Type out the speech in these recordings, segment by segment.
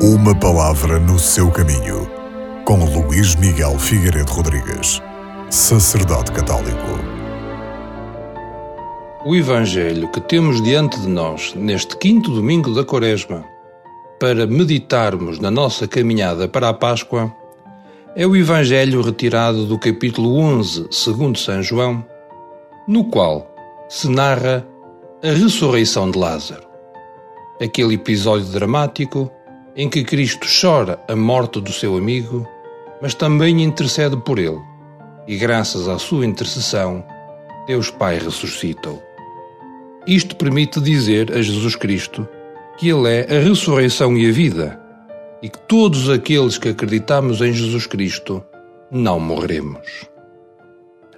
Uma palavra no seu caminho, com Luís Miguel Figueiredo Rodrigues, sacerdote católico. O Evangelho que temos diante de nós neste quinto domingo da Quaresma, para meditarmos na nossa caminhada para a Páscoa, é o Evangelho retirado do capítulo 11, segundo São João, no qual se narra a ressurreição de Lázaro. Aquele episódio dramático em que Cristo chora a morte do seu amigo, mas também intercede por ele, e graças à sua intercessão, Deus Pai ressuscita-o. Isto permite dizer a Jesus Cristo que Ele é a ressurreição e a vida, e que todos aqueles que acreditamos em Jesus Cristo não morreremos.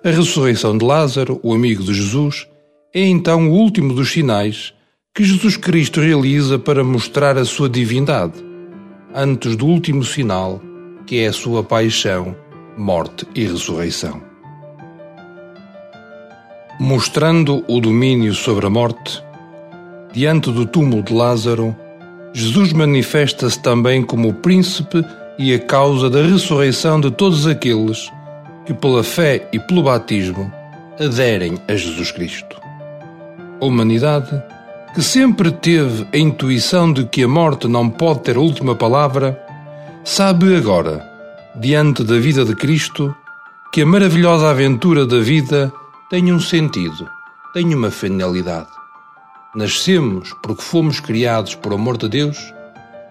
A ressurreição de Lázaro, o amigo de Jesus, é então o último dos sinais que Jesus Cristo realiza para mostrar a sua divindade, antes do último sinal, que é a sua paixão, morte e ressurreição. Mostrando o domínio sobre a morte, diante do túmulo de Lázaro, Jesus manifesta-se também como o príncipe e a causa da ressurreição de todos aqueles que, pela fé e pelo batismo, aderem a Jesus Cristo. A humanidade, que sempre teve a intuição de que a morte não pode ter a última palavra, sabe agora, diante da vida de Cristo, que a maravilhosa aventura da vida tem um sentido, tem uma finalidade. Nascemos porque fomos criados por amor de Deus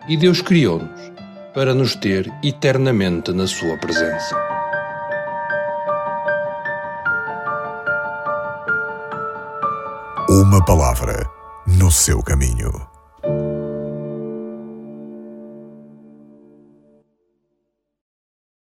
e Deus criou-nos para nos ter eternamente na Sua presença. Uma palavra no seu caminho.